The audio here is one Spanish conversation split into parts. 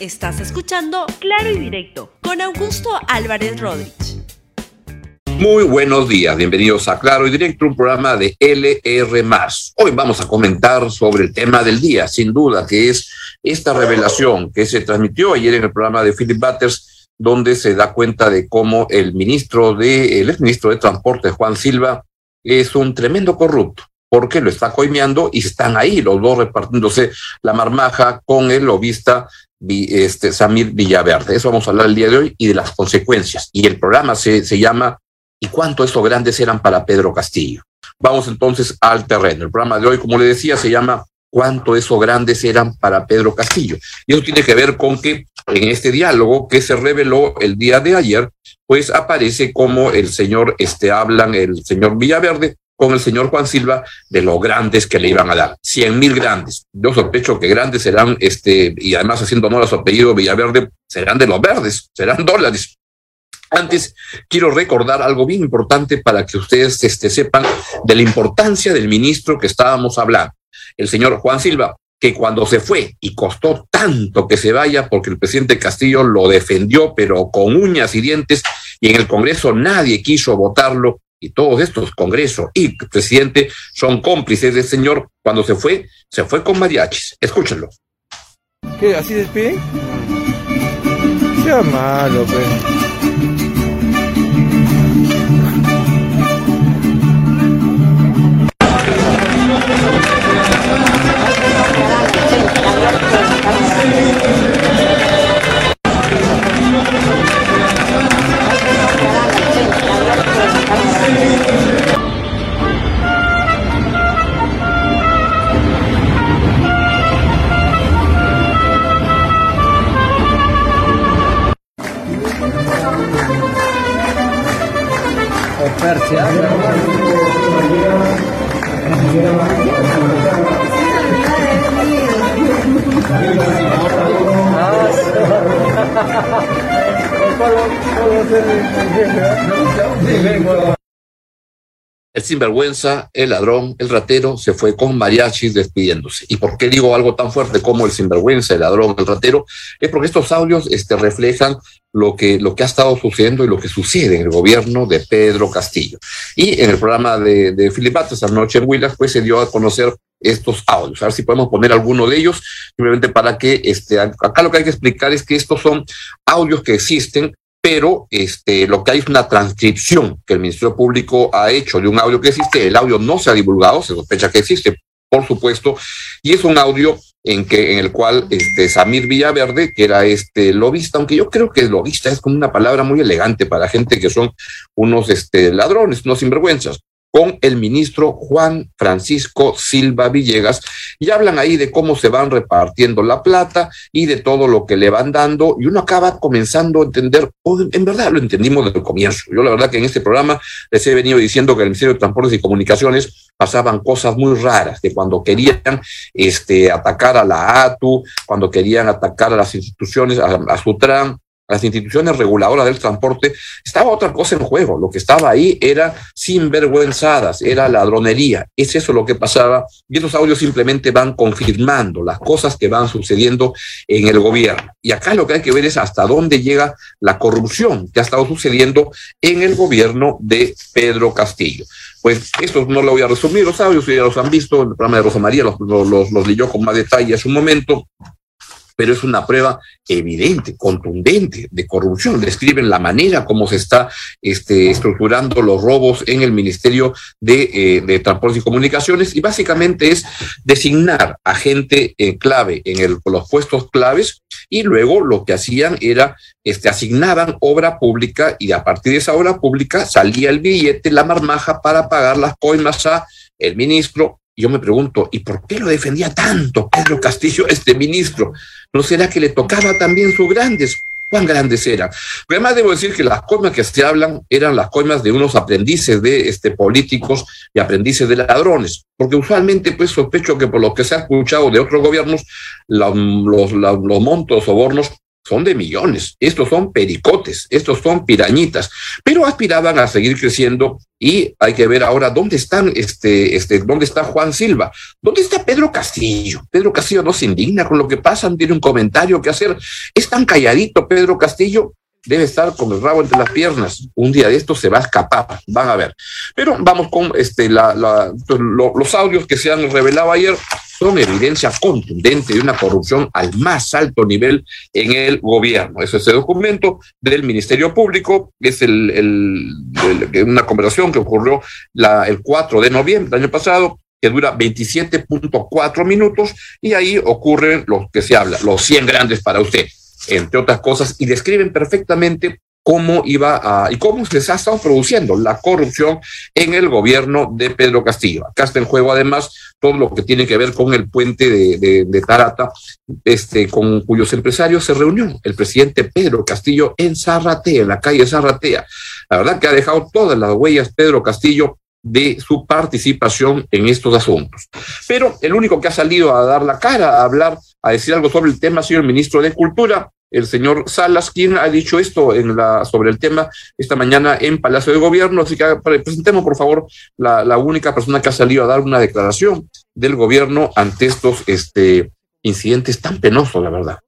Estás escuchando Claro y Directo con Augusto Álvarez Rodríguez. Muy buenos días, bienvenidos a Claro y Directo, un programa de LR. Hoy vamos a comentar sobre el tema del día, sin duda, que es esta revelación que se transmitió ayer en el programa de Philip Butters, donde se da cuenta de cómo el ministro de, el exministro de Transporte, Juan Silva, es un tremendo corrupto porque lo está coimeando y están ahí los dos repartiéndose la marmaja con el lobista este, Samir Villaverde. Eso vamos a hablar el día de hoy y de las consecuencias. Y el programa se, se llama ¿Y cuánto esos grandes eran para Pedro Castillo? Vamos entonces al terreno. El programa de hoy, como le decía, se llama ¿Cuánto esos grandes eran para Pedro Castillo? Y eso tiene que ver con que en este diálogo que se reveló el día de ayer, pues aparece como el señor, este, hablan el señor Villaverde con el señor Juan Silva de los grandes que le iban a dar, cien mil grandes. Yo sospecho que grandes serán, este, y además haciendo honor a su apellido Villaverde, serán de los verdes, serán dólares. Antes, quiero recordar algo bien importante para que ustedes este, sepan de la importancia del ministro que estábamos hablando, el señor Juan Silva, que cuando se fue y costó tanto que se vaya porque el presidente Castillo lo defendió, pero con uñas y dientes, y en el Congreso nadie quiso votarlo, y todos estos congresos y presidente son cómplices del señor. Cuando se fue, se fue con mariachis. Escúchenlo. ¿Qué? ¿Así despide? Sea malo, pues. Sinvergüenza, el ladrón, el ratero se fue con mariachis despidiéndose. ¿Y por qué digo algo tan fuerte como el sinvergüenza, el ladrón, el ratero? Es porque estos audios este, reflejan lo que, lo que ha estado sucediendo y lo que sucede en el gobierno de Pedro Castillo. Y en el programa de, de Filipates anoche en Huilas, pues se dio a conocer estos audios. A ver si podemos poner alguno de ellos, simplemente para que, este, acá lo que hay que explicar es que estos son audios que existen, pero este, lo que hay es una transcripción que el Ministerio Público ha hecho de un audio que existe. El audio no se ha divulgado, se sospecha que existe, por supuesto, y es un audio en que en el cual este Samir Villaverde, que era este lobista, aunque yo creo que lobista es como una palabra muy elegante para gente que son unos este ladrones, unos sinvergüenzas con el ministro Juan Francisco Silva Villegas y hablan ahí de cómo se van repartiendo la plata y de todo lo que le van dando y uno acaba comenzando a entender, en verdad lo entendimos desde el comienzo. Yo la verdad que en este programa les he venido diciendo que el Ministerio de Transportes y Comunicaciones pasaban cosas muy raras, de cuando querían este, atacar a la ATU, cuando querían atacar a las instituciones, a, a Sutran, las instituciones reguladoras del transporte, estaba otra cosa en juego. Lo que estaba ahí era sinvergüenzadas, era ladronería. Es eso lo que pasaba. Y esos audios simplemente van confirmando las cosas que van sucediendo en el gobierno. Y acá lo que hay que ver es hasta dónde llega la corrupción que ha estado sucediendo en el gobierno de Pedro Castillo. Pues esto no lo voy a resumir, los audios ya los han visto, el programa de Rosa María los, los, los leyó con más detalle hace un momento pero es una prueba evidente, contundente de corrupción. Describen la manera como se está este, estructurando los robos en el Ministerio de, eh, de Transportes y Comunicaciones y básicamente es designar a gente eh, clave en el, los puestos claves y luego lo que hacían era este, asignaban obra pública y a partir de esa obra pública salía el billete, la marmaja para pagar las coimas a el ministro, yo me pregunto, ¿y por qué lo defendía tanto Pedro Castillo, este ministro? ¿No será que le tocaba también sus grandes? ¿Cuán grandes eran? Pero además debo decir que las coimas que se hablan eran las coimas de unos aprendices de este, políticos y aprendices de ladrones, porque usualmente pues sospecho que por lo que se ha escuchado de otros gobiernos, los, los, los montos, sobornos son de millones, estos son pericotes, estos son pirañitas, pero aspiraban a seguir creciendo y hay que ver ahora dónde están, este, este, dónde está Juan Silva, dónde está Pedro Castillo. Pedro Castillo no se indigna con lo que pasa, tiene un comentario que hacer. Es tan calladito Pedro Castillo debe estar con el rabo entre las piernas. Un día de esto se va a escapar, van a ver. Pero vamos con este, la, los audios que se han revelado ayer son evidencia contundente de una corrupción al más alto nivel en el gobierno. Es el documento del Ministerio Público, es el, el, una conversación que ocurrió el 4 de noviembre del año pasado, que dura 27.4 minutos, y ahí ocurren los que se habla, los 100 grandes para usted entre otras cosas, y describen perfectamente cómo iba a, y cómo se ha estado produciendo la corrupción en el gobierno de Pedro Castillo. Acá está en juego además todo lo que tiene que ver con el puente de, de, Tarata, este, con cuyos empresarios se reunió el presidente Pedro Castillo en Zarratea, en la calle Zarratea. La verdad que ha dejado todas las huellas Pedro Castillo de su participación en estos asuntos. Pero el único que ha salido a dar la cara, a hablar, a decir algo sobre el tema ha sido el ministro de Cultura, el señor Salas, quien ha dicho esto en la, sobre el tema esta mañana en Palacio de Gobierno. Así que presentemos, por favor, la, la única persona que ha salido a dar una declaración del gobierno ante estos este, incidentes tan penosos, la verdad.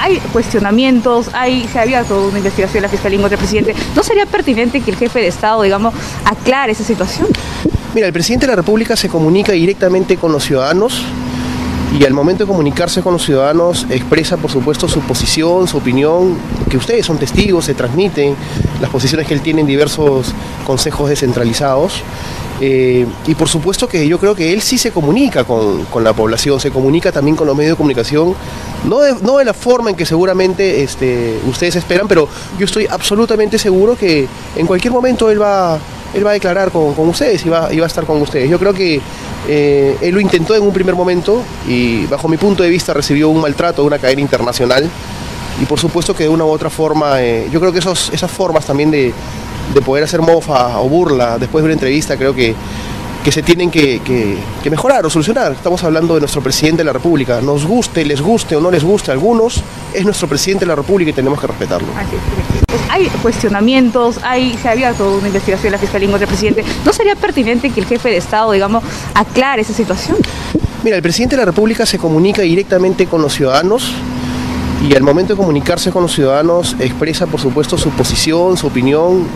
Hay cuestionamientos, hay, se ha abierto una investigación en la Fiscalía contra el presidente. ¿No sería pertinente que el jefe de Estado, digamos, aclare esa situación? Mira, el presidente de la República se comunica directamente con los ciudadanos y al momento de comunicarse con los ciudadanos expresa por supuesto su posición, su opinión, que ustedes son testigos, se transmiten las posiciones que él tiene en diversos consejos descentralizados. Eh, y por supuesto que yo creo que él sí se comunica con, la población, se comunica también con los medios de comunicación, no de, no de la forma en que seguramente este, ustedes esperan, pero yo estoy absolutamente seguro que en cualquier momento él va, él va a declarar con, ustedes y va, y va, a estar con ustedes. Yo creo que eh, él lo intentó en un primer momento y bajo mi punto de vista recibió un maltrato de una cadena internacional. Y por supuesto que de una u otra forma, eh, yo creo que esas formas también de, poder hacer mofa o burla después de una entrevista creo que, que se tienen que, que, mejorar o solucionar. Estamos hablando de nuestro presidente de la República. Nos guste, les guste o no les guste a algunos, es nuestro presidente de la República y tenemos que respetarlo. Pues hay cuestionamientos, hay, se ha abierto una investigación en la Fiscalía contra el presidente. ¿No sería pertinente que el jefe de Estado, digamos, aclare esa situación? Mira, el presidente de la República se comunica directamente con los ciudadanos y al momento de comunicarse con los ciudadanos expresa, por supuesto, su posición, su opinión.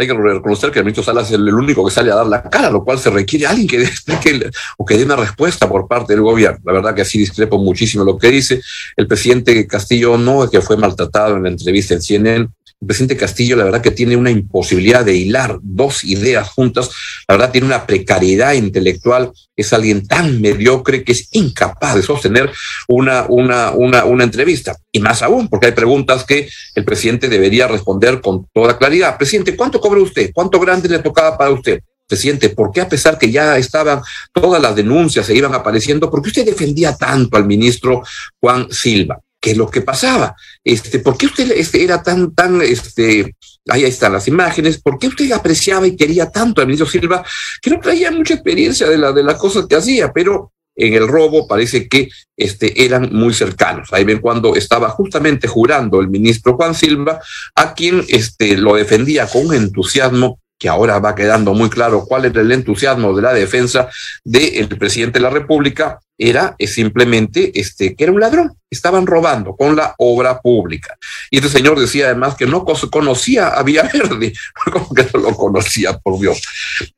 Hay que reconocer que el ministro Salas es el único que sale a dar la cara, lo cual se requiere alguien que explique o que dé una respuesta por parte del gobierno. La verdad que así discrepo muchísimo lo que dice. El presidente Castillo no es que fue maltratado en la entrevista en CNN, el presidente Castillo, la verdad que tiene una imposibilidad de hilar dos ideas juntas, la verdad tiene una precariedad intelectual, es alguien tan mediocre que es incapaz de sostener una, una, una, una entrevista. Y más aún, porque hay preguntas que el presidente debería responder con toda claridad. Presidente, ¿cuánto cobra usted? ¿Cuánto grande le tocaba para usted? presidente, ¿por qué a pesar que ya estaban todas las denuncias se iban apareciendo, por qué usted defendía tanto al ministro Juan Silva? Qué es lo que pasaba. Este, ¿Por qué usted este, era tan, tan, este, ahí están las imágenes, por qué usted apreciaba y quería tanto al ministro Silva, que no traía mucha experiencia de, la, de las cosas que hacía, pero en el robo parece que este, eran muy cercanos. Ahí ven cuando estaba justamente jurando el ministro Juan Silva, a quien este, lo defendía con entusiasmo que ahora va quedando muy claro cuál es el entusiasmo de la defensa del presidente de la República, era simplemente este, que era un ladrón, estaban robando con la obra pública. Y este señor decía además que no conocía a Villaverde, como que no lo conocía, por Dios.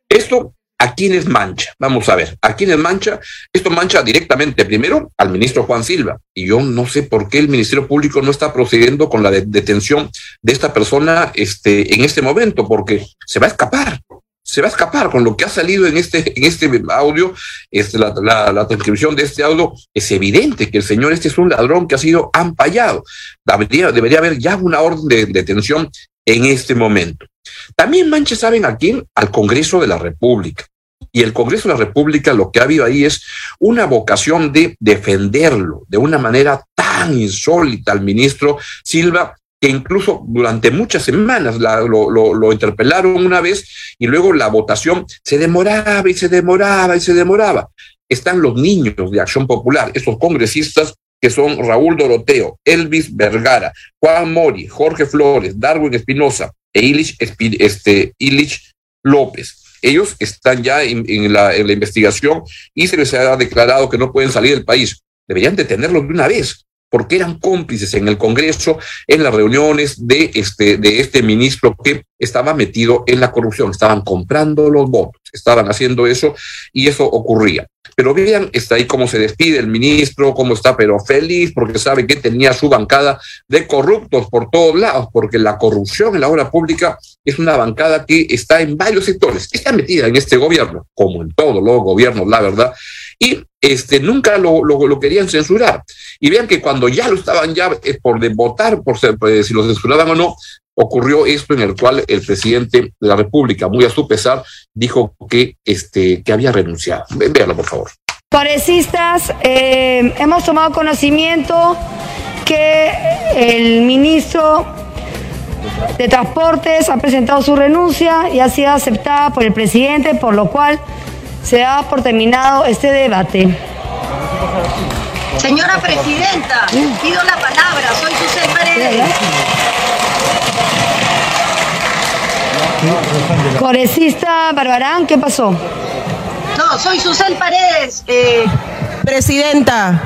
Esto ¿A quiénes mancha? Vamos a ver, ¿a quiénes mancha? Esto mancha directamente primero al ministro Juan Silva. Y yo no sé por qué el Ministerio Público no está procediendo con la detención de esta persona este, en este momento, porque se va a escapar. Se va a escapar con lo que ha salido en este, en este audio, este, la, transcripción de este audio. Es evidente que el señor este es un ladrón que ha sido ampallado. Debería, debería haber ya una orden de detención en este momento. También mancha, ¿saben a quién? Al Congreso de la República. Y el Congreso de la República lo que ha habido ahí es una vocación de defenderlo de una manera tan insólita al ministro Silva que incluso durante muchas semanas lo, interpelaron una vez y luego la votación se demoraba y se demoraba y se demoraba. Están los niños de Acción Popular, esos congresistas que son Raúl Doroteo, Elvis Vergara, Juan Mori, Jorge Flores, Darwin Espinosa e Illich, este, López. Ellos están ya en, la, en la investigación y se les ha declarado que no pueden salir del país. Deberían detenerlos de una vez porque eran cómplices en el Congreso en las reuniones de este, de este ministro que estaba metido en la corrupción, estaban comprando los votos, estaban haciendo eso y eso ocurría. Pero vean, está ahí cómo se despide el ministro, cómo está, pero feliz porque sabe que tenía su bancada de corruptos por todos lados, porque la corrupción en la obra pública es una bancada que está en varios sectores, está metida en este gobierno, como en todos los gobiernos, la verdad, y este, nunca lo, lo, querían censurar. Y vean que cuando ya lo estaban ya eh, por votar, por ser, pues, si lo censuraban o no, ocurrió esto en el cual el presidente de la República, muy a su pesar, dijo que, este, que había renunciado. Véanlo, por favor. Parecistas, eh, hemos tomado conocimiento que el ministro de Transportes ha presentado su renuncia y ha sido aceptada por el presidente, por lo cual se da por terminado este debate. Señora Presidenta, pido la palabra, soy Susel Paredes. Corecista Barbarán, ¿qué pasó? No, soy Susel Paredes. Eh. Presidenta,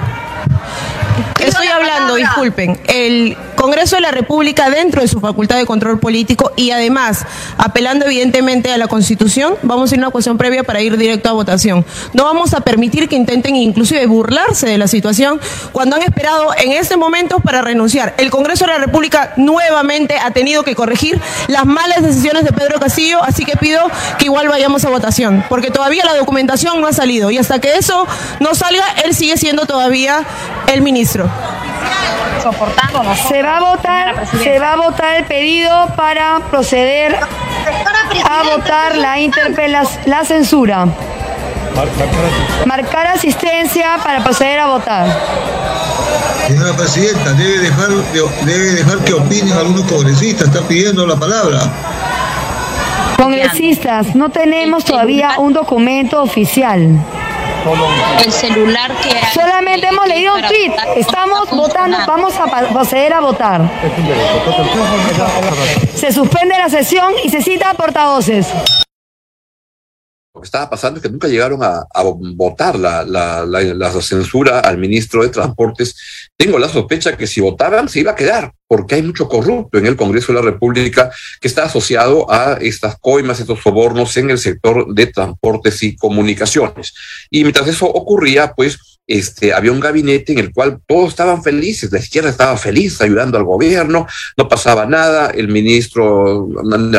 estoy hablando, disculpen. El Congreso de la República dentro de su facultad de control político y además apelando evidentemente a la Constitución, vamos a ir a una cuestión previa para ir directo a votación. No vamos a permitir que intenten inclusive burlarse de la situación cuando han esperado en este momento para renunciar. El Congreso de la República nuevamente ha tenido que corregir las malas decisiones de Pedro Castillo, así que pido que igual vayamos a votación, porque todavía la documentación no ha salido y hasta que eso no salga, él sigue siendo todavía el ministro. Se va a votar, se va a votar el pedido para proceder a votar la interpelación, la censura. Marcar asistencia para proceder a votar. Señora Presidenta, debe dejar, debe dejar que opinen algunos congresistas, está pidiendo la palabra. Congresistas, no tenemos todavía un documento oficial el celular que Solamente hemos leído un tweet. Estamos votando, vamos a proceder a votar. Se suspende la sesión y se cita a portavoces estaba pasando es que nunca llegaron a, votar la, la, censura al ministro de Transportes. Tengo la sospecha que si votaban se iba a quedar, porque hay mucho corrupto en el Congreso de la República que está asociado a estas coimas, estos sobornos en el sector de transportes y comunicaciones. Y mientras eso ocurría, pues este, había un gabinete en el cual todos estaban felices, la izquierda estaba feliz ayudando al gobierno, no pasaba nada, el ministro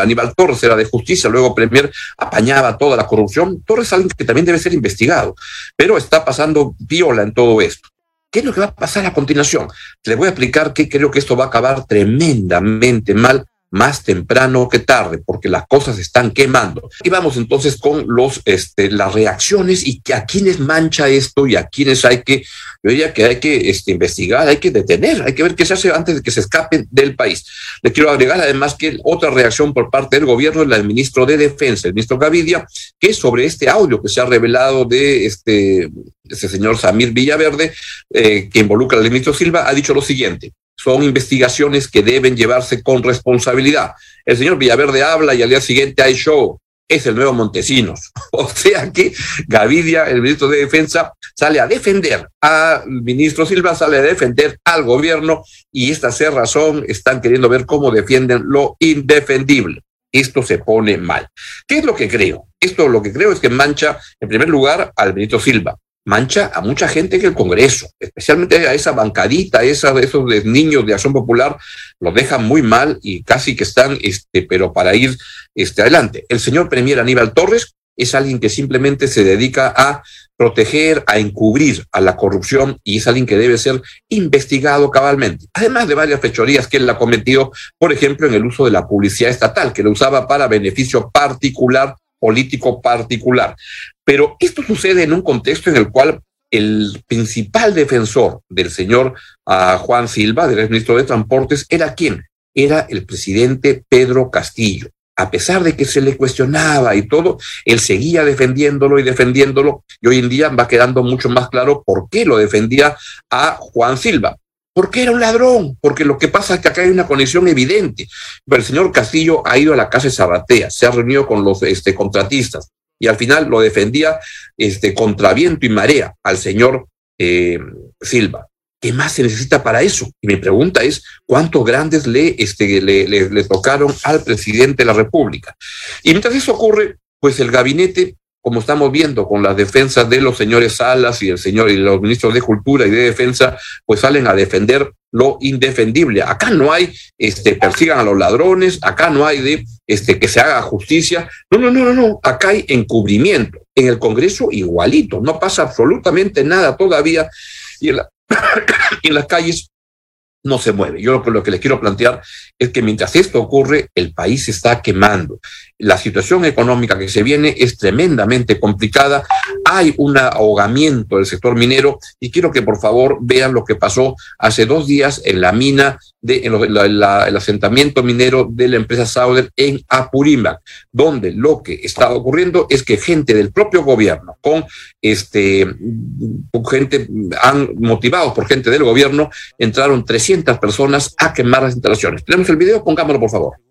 Aníbal Torres era de justicia, luego Premier apañaba toda la corrupción, Torres es alguien que también debe ser investigado, pero está pasando viola en todo esto. ¿Qué es lo que va a pasar a continuación? Le voy a explicar que creo que esto va a acabar tremendamente mal más temprano que tarde, porque las cosas están quemando. Y vamos entonces con los, este, las reacciones y a quiénes mancha esto y a quiénes hay que, yo diría que hay que este, investigar, hay que detener, hay que ver qué se hace antes de que se escapen del país. Le quiero agregar además que otra reacción por parte del gobierno es la del ministro de Defensa, el ministro Gavidia, que sobre este audio que se ha revelado de este, este señor Samir Villaverde, eh, que involucra al ministro Silva, ha dicho lo siguiente son investigaciones que deben llevarse con responsabilidad. El señor Villaverde habla y al día siguiente hay show. Es el nuevo Montesinos. O sea que Gavidia, el ministro de Defensa, sale a defender al ministro Silva, sale a defender al gobierno y esta razón están queriendo ver cómo defienden lo indefendible. Esto se pone mal. ¿Qué es lo que creo? Esto lo que creo es que mancha, en primer lugar, al ministro Silva mancha a mucha gente en el Congreso, especialmente a esa bancadita, esa, esos niños de Acción Popular, los dejan muy mal y casi que están, este, pero para ir este, adelante. El señor Premier Aníbal Torres es alguien que simplemente se dedica a proteger, a encubrir a la corrupción y es alguien que debe ser investigado cabalmente. Además de varias fechorías que él ha cometido, por ejemplo, en el uso de la publicidad estatal, que lo usaba para beneficio particular político particular. Pero esto sucede en un contexto en el cual el principal defensor del señor uh, Juan Silva, del ministro de Transportes, era quién? Era el presidente Pedro Castillo. a pesar de que se le cuestionaba y todo, él seguía defendiéndolo y defendiéndolo, y hoy en día va quedando mucho más claro por qué lo defendía a Juan Silva. Porque era un ladrón, porque lo que pasa es que acá hay una conexión evidente. Pero el señor Castillo ha ido a la casa de Sabatea, se ha reunido con los este, contratistas y al final lo defendía este, contra viento y marea al señor eh, Silva. ¿Qué más se necesita para eso? Y mi pregunta es, ¿cuántos grandes le, este, le, le, tocaron al presidente de la República? Y mientras eso ocurre, pues el gabinete, como estamos viendo con las defensas de los señores Salas y el señor y los ministros de Cultura y de Defensa, pues salen a defender lo indefendible. Acá no hay, este, persigan a los ladrones, acá no hay de, este, que se haga justicia. No, no, no, no, no. Acá hay encubrimiento. En el Congreso igualito, no pasa absolutamente nada todavía. Y en la, en las calles no se mueve. Yo lo lo que les quiero plantear es que mientras esto ocurre, el país está quemando. La situación económica que se viene es tremendamente complicada. Hay un ahogamiento del sector minero y quiero que por favor vean lo que pasó hace dos días en la mina de en el asentamiento minero de la empresa Sauder en Apurímac, donde lo que estaba ocurriendo es que gente del propio gobierno, con este gente han motivados por gente del gobierno, entraron 300 personas a quemar las instalaciones. Tenemos el video, pongámoslo por favor.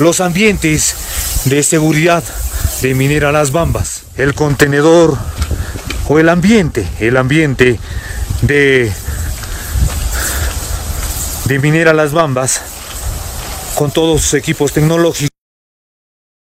de los ambientes de seguridad de Minera Las Bambas, el contenedor o el ambiente, el ambiente de, de Minera Las Bambas con todos sus equipos tecnológicos.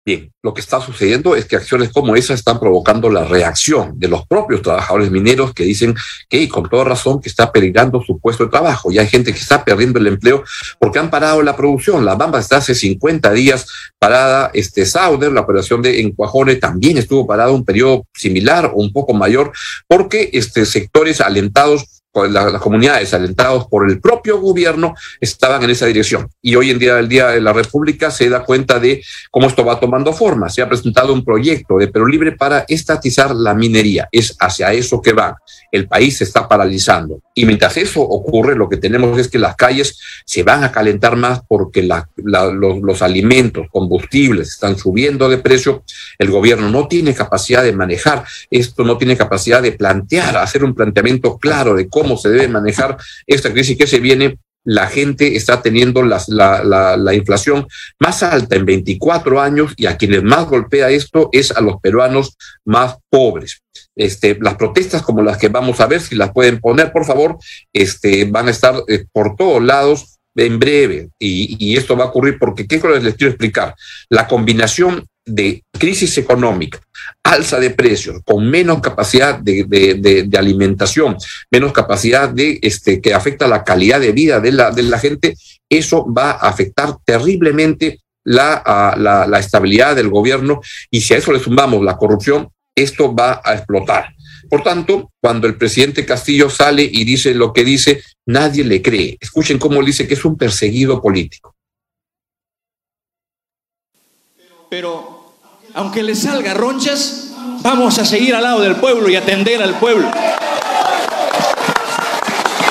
Bien, lo que está sucediendo es que acciones como esa están provocando la reacción de los propios trabajadores mineros que dicen que, con toda razón, que está peligrando su puesto de trabajo. Y hay gente que está perdiendo el empleo porque han parado la producción. La Bamba está hace 50 días parada. Este Sauder, la operación de Encuajone, también estuvo parada un periodo similar o un poco mayor porque este, sectores alentados las, comunidades alentados por el propio gobierno estaban en esa dirección. Y hoy en día, el Día de la República, se da cuenta de cómo esto va tomando forma. Se ha presentado un proyecto de Perú Libre para estatizar la minería. Es hacia eso que va. El país se está paralizando. Y mientras eso ocurre, lo que tenemos es que las calles se van a calentar más porque los, los alimentos, combustibles están subiendo de precio. El gobierno no tiene capacidad de manejar esto, no tiene capacidad de plantear, hacer un planteamiento claro de cómo se debe manejar esta crisis que se viene, la gente está teniendo la, inflación más alta en 24 años y a quienes más golpea esto es a los peruanos más pobres. Este, las protestas como las que vamos a ver, si las pueden poner, por favor, este, van a estar eh, por todos lados en breve. Y, y, esto va a ocurrir porque, ¿qué les quiero explicar? La combinación de crisis económica, alza de precios, con menos capacidad de, de, de, alimentación, menos capacidad de este que afecta la calidad de vida de la, de la gente, eso va a afectar terriblemente la, la, la estabilidad del gobierno y si a eso le sumamos la corrupción, esto va a explotar. Por tanto, cuando el presidente Castillo sale y dice lo que dice, nadie le cree. Escuchen cómo dice que es un perseguido político. Pero aunque le salga ronchas, vamos a seguir al lado del pueblo y atender al pueblo.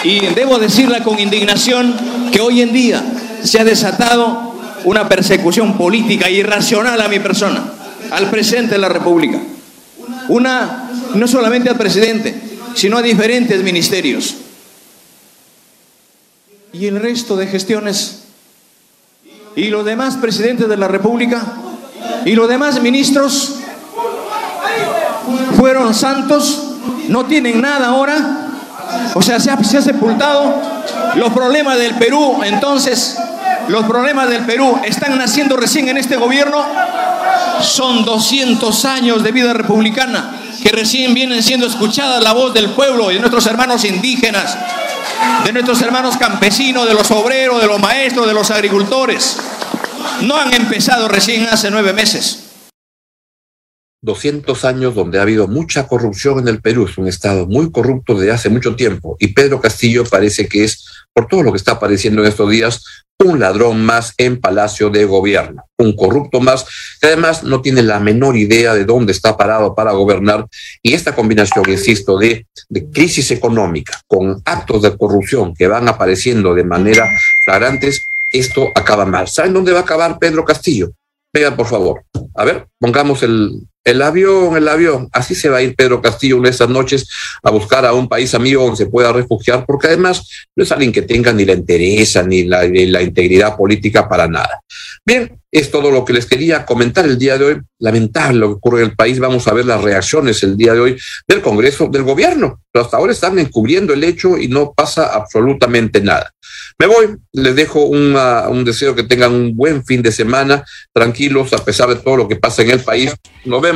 Y debo decirla con indignación que hoy en día se ha desatado una persecución política irracional a mi persona, al presidente de la República. Una, no solamente al presidente, sino a diferentes ministerios. Y el resto de gestiones. Y los demás presidentes de la República y los demás ministros fueron santos, no tienen nada ahora. O sea, se ha, se ha sepultado los problemas del Perú. Entonces, los problemas del Perú están naciendo recién en este gobierno. Son 200 años de vida republicana que recién vienen siendo escuchadas la voz del pueblo y de nuestros hermanos indígenas. de nuestros hermanos campesinos, de los obreros, de los maestros, de los agricultores. No han empezado recién hace nueve meses. 200 años donde ha habido mucha corrupción en el Perú, es un estado muy corrupto desde hace mucho tiempo y Pedro Castillo parece que es, por todo lo que está apareciendo en estos días, un ladrón más en Palacio de Gobierno, un corrupto más que además no tiene la menor idea de dónde está parado para gobernar y esta combinación, insisto, de, crisis económica con actos de corrupción que van apareciendo de manera flagrantes, esto acaba mal. ¿Saben dónde va a acabar Pedro Castillo? Venga, por favor. A ver, pongamos el, el avión, el avión. Así se va a ir Pedro Castillo una de estas noches a buscar a un país amigo donde se pueda refugiar, porque además no es alguien que tenga ni la la, ni la integridad política para nada. Bien, es todo lo que les quería comentar el día de hoy. Lamentable lo que ocurre en el país. Vamos a ver las reacciones el día de hoy del Congreso, del gobierno. Pero hasta ahora están encubriendo el hecho y no pasa absolutamente nada. Me voy, les dejo una, un deseo que tengan un buen fin de semana, tranquilos a pesar de todo lo que pasa en el país. Nos vemos.